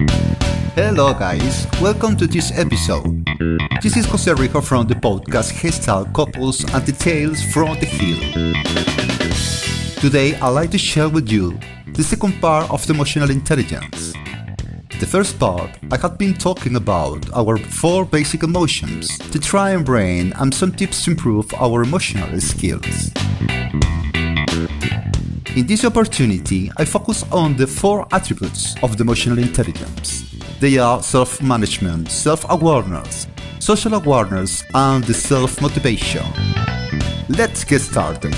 Hello guys, welcome to this episode. This is Jose Rico from the podcast Gestalt Couples and Details from the Hill. Today I'd like to share with you the second part of the emotional intelligence. The first part, I had been talking about our four basic emotions the triune brain and some tips to improve our emotional skills. In this opportunity, I focus on the four attributes of the emotional intelligence. They are self management, self awareness, social awareness, and self motivation. Let's get started.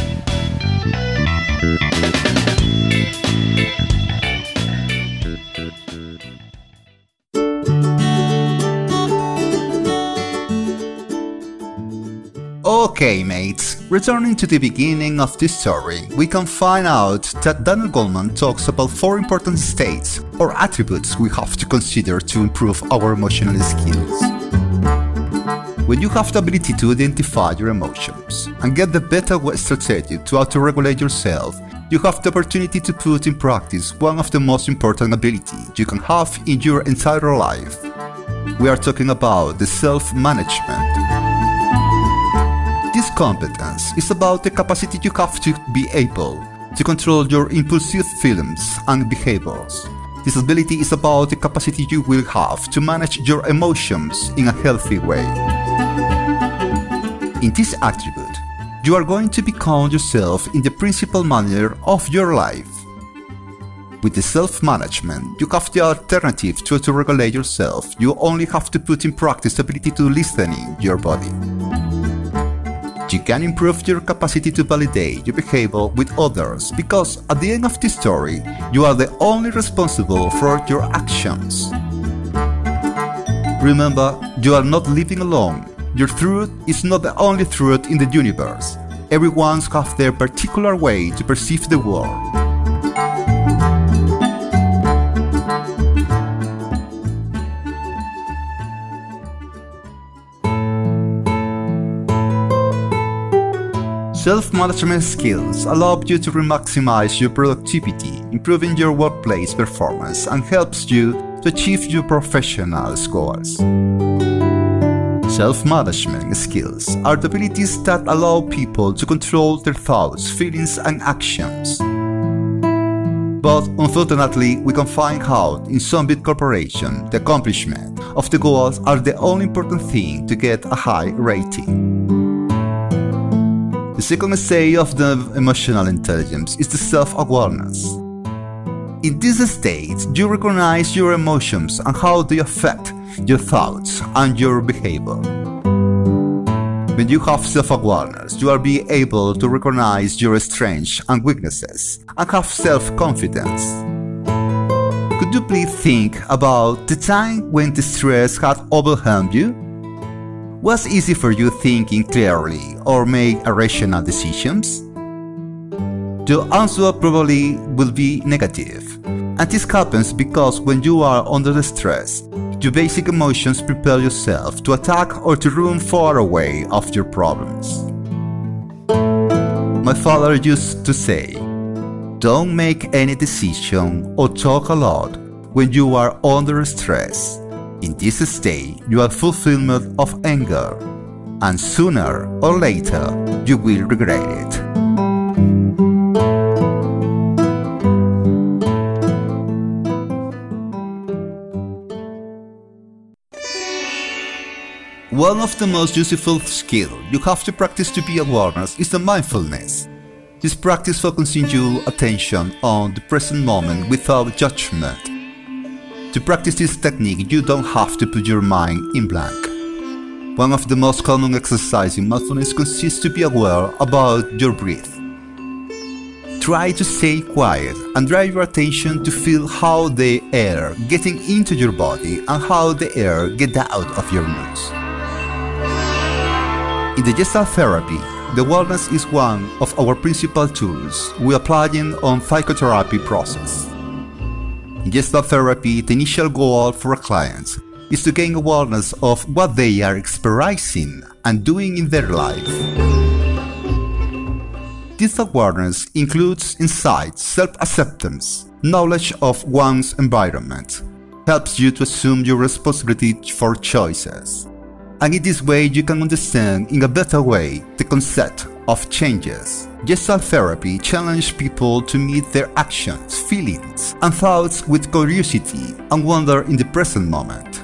Okay, mates, returning to the beginning of this story, we can find out that Daniel Goleman talks about four important states or attributes we have to consider to improve our emotional skills. When you have the ability to identify your emotions and get the better strategy to auto-regulate yourself, you have the opportunity to put in practice one of the most important abilities you can have in your entire life. We are talking about the self-management. This competence is about the capacity you have to be able to control your impulsive feelings and behaviors. This ability is about the capacity you will have to manage your emotions in a healthy way. In this attribute, you are going to become yourself in the principal manner of your life. With the self-management, you have the alternative to auto-regulate yourself. You only have to put in practice the ability to listen in your body. You can improve your capacity to validate your behavior with others because at the end of the story, you are the only responsible for your actions. Remember, you are not living alone. Your truth is not the only truth in the universe. Everyone's have their particular way to perceive the world. Self-management skills allow you to maximize your productivity, improving your workplace performance, and helps you to achieve your professional goals. Self-management skills are the abilities that allow people to control their thoughts, feelings, and actions. But unfortunately, we can find out in some big corporations the accomplishment of the goals are the only important thing to get a high rating. The second stage of the emotional intelligence is the self awareness. In this state, you recognize your emotions and how they affect your thoughts and your behavior. When you have self awareness, you will be able to recognize your strengths and weaknesses and have self confidence. Could you please think about the time when the stress had overwhelmed you? Was easy for you thinking clearly or make rational decisions? The answer probably will be negative. And this happens because when you are under the stress, your basic emotions prepare yourself to attack or to run far away of your problems. My father used to say, Don't make any decision or talk a lot when you are under stress in this state, you are fulfillment of anger, and sooner or later you will regret it. One of the most useful skills you have to practice to be awareness is the mindfulness. This practice focuses your attention on the present moment without judgment to practice this technique, you don't have to put your mind in blank. One of the most common exercises in mindfulness consists to be aware about your breath. Try to stay quiet and drive your attention to feel how the air getting into your body and how the air get out of your nose. In the Gestalt therapy, the wellness is one of our principal tools we apply in on psychotherapy process. In Gestalt therapy, the initial goal for a client is to gain awareness of what they are experiencing and doing in their life. This awareness includes insight, self acceptance, knowledge of one's environment, helps you to assume your responsibility for choices. And in this way, you can understand in a better way the concept of changes. Gestalt therapy challenges people to meet their actions, feelings, and thoughts with curiosity and wonder in the present moment.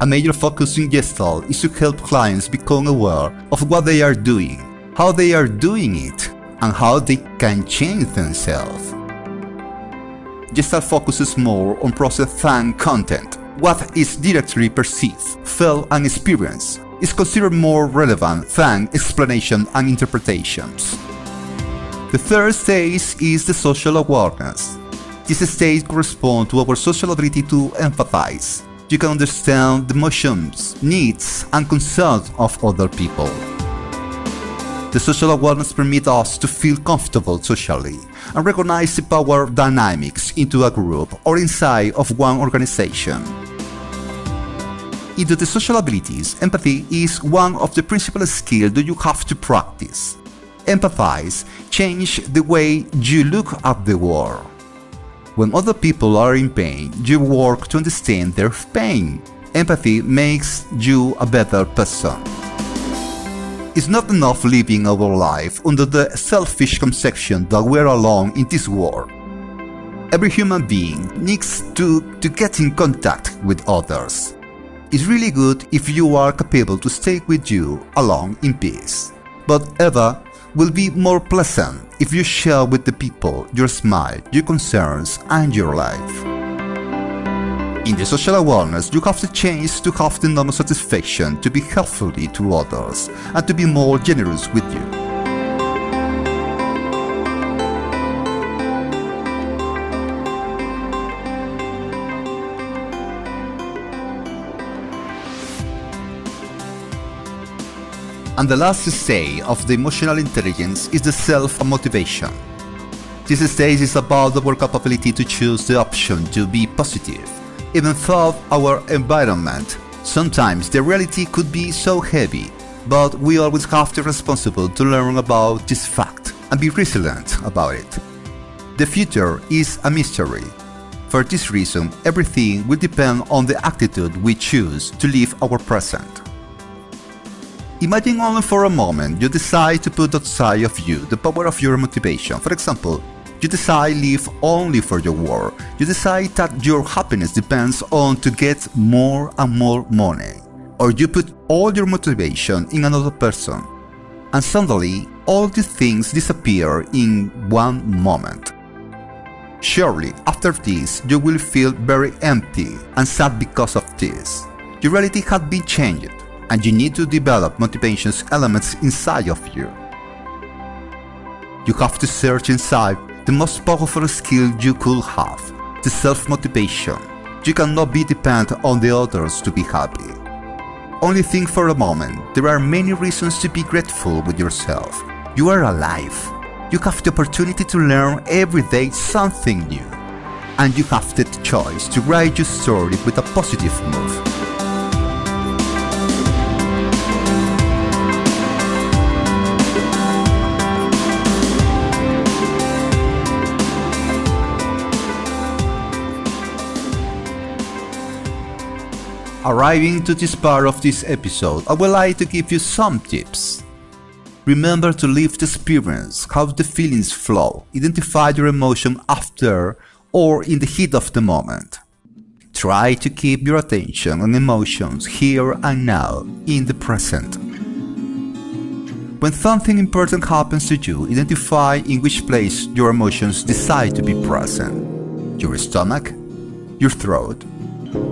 A major focus in Gestalt is to help clients become aware of what they are doing, how they are doing it, and how they can change themselves. Gestalt focuses more on process than content. What is directly perceived, felt, and experienced is considered more relevant than explanation and interpretations. The third stage is the social awareness. This stage corresponds to our social ability to empathize. You can understand the emotions, needs, and concerns of other people. The social awareness permits us to feel comfortable socially and recognize the power dynamics into a group or inside of one organization. Into the social abilities, empathy is one of the principal skills that you have to practice. Empathize change the way you look at the world. When other people are in pain, you work to understand their pain. Empathy makes you a better person. It's not enough living our life under the selfish conception that we're alone in this world. Every human being needs to, to get in contact with others. It's really good if you are capable to stay with you along in peace. But ever will be more pleasant if you share with the people your smile, your concerns, and your life. In the social awareness, you have the chance to have the normal satisfaction to be helpful to others and to be more generous with you. And the last stage of the emotional intelligence is the self-motivation. This stage is about our capability to choose the option to be positive even though our environment. Sometimes the reality could be so heavy, but we always have to responsible to learn about this fact and be resilient about it. The future is a mystery. For this reason, everything will depend on the attitude we choose to live our present. Imagine only for a moment you decide to put outside of you the power of your motivation. For example, you decide live only for your work. You decide that your happiness depends on to get more and more money. Or you put all your motivation in another person. And suddenly, all these things disappear in one moment. Surely, after this, you will feel very empty and sad because of this. Your reality has been changed, and you need to develop motivation's elements inside of you. You have to search inside the most powerful skill you could have, the self-motivation. You cannot be dependent on the others to be happy. Only think for a moment, there are many reasons to be grateful with yourself. You are alive. You have the opportunity to learn every day something new. And you have the choice to write your story with a positive move. Arriving to this part of this episode, I would like to give you some tips. Remember to live the experience, how the feelings flow, identify your emotion after or in the heat of the moment. Try to keep your attention on emotions here and now, in the present. When something important happens to you, identify in which place your emotions decide to be present. Your stomach, your throat,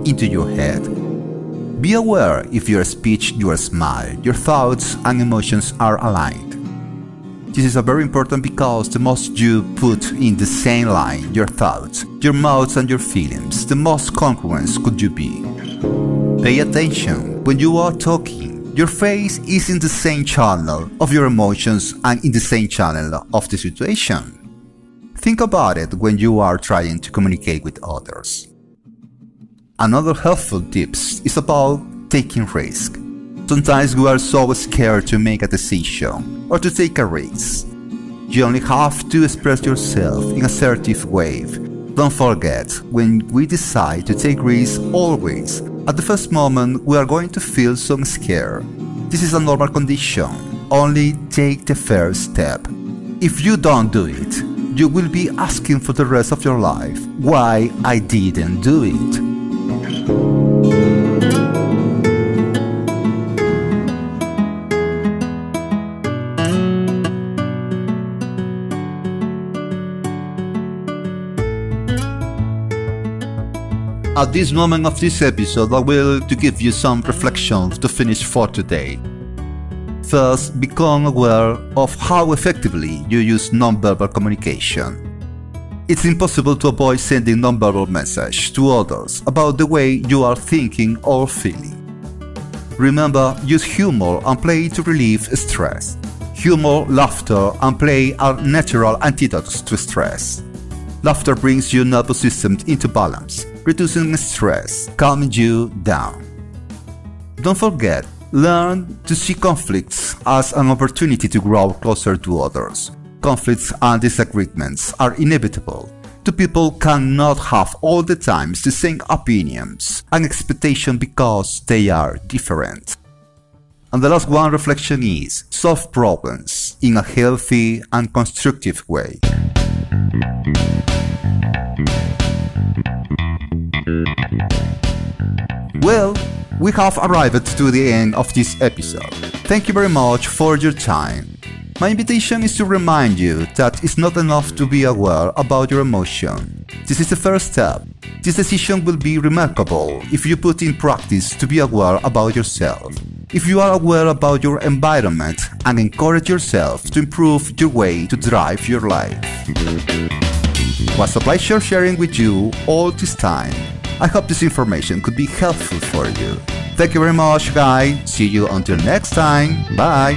into your head, be aware if your speech, your smile, your thoughts and emotions are aligned. This is very important because the most you put in the same line your thoughts, your mouths and your feelings, the most congruent could you be. Pay attention when you are talking. Your face is in the same channel of your emotions and in the same channel of the situation. Think about it when you are trying to communicate with others. Another helpful tips is about taking risk. Sometimes we are so scared to make a decision or to take a risk. You only have to express yourself in assertive way, Don't forget, when we decide to take risks, always, at the first moment, we are going to feel some scare. This is a normal condition. Only take the first step. If you don't do it, you will be asking for the rest of your life why I didn't do it. At this moment of this episode, I will to give you some reflections to finish for today. First, become aware of how effectively you use nonverbal communication. It's impossible to avoid sending nonverbal message to others about the way you are thinking or feeling. Remember, use humor and play to relieve stress. Humor, laughter, and play are natural antidotes to stress. Laughter brings your nervous system into balance, reducing stress, calming you down. Don't forget, learn to see conflicts as an opportunity to grow closer to others. Conflicts and disagreements are inevitable. Two people cannot have all the times the same opinions and expectation because they are different. And the last one reflection is solve problems in a healthy and constructive way. Well, we have arrived to the end of this episode. Thank you very much for your time. My invitation is to remind you that it's not enough to be aware about your emotion. This is the first step. This decision will be remarkable if you put in practice to be aware about yourself. If you are aware about your environment and encourage yourself to improve your way to drive your life. Was a pleasure sharing with you all this time. I hope this information could be helpful for you. Thank you very much, guys. See you until next time. Bye.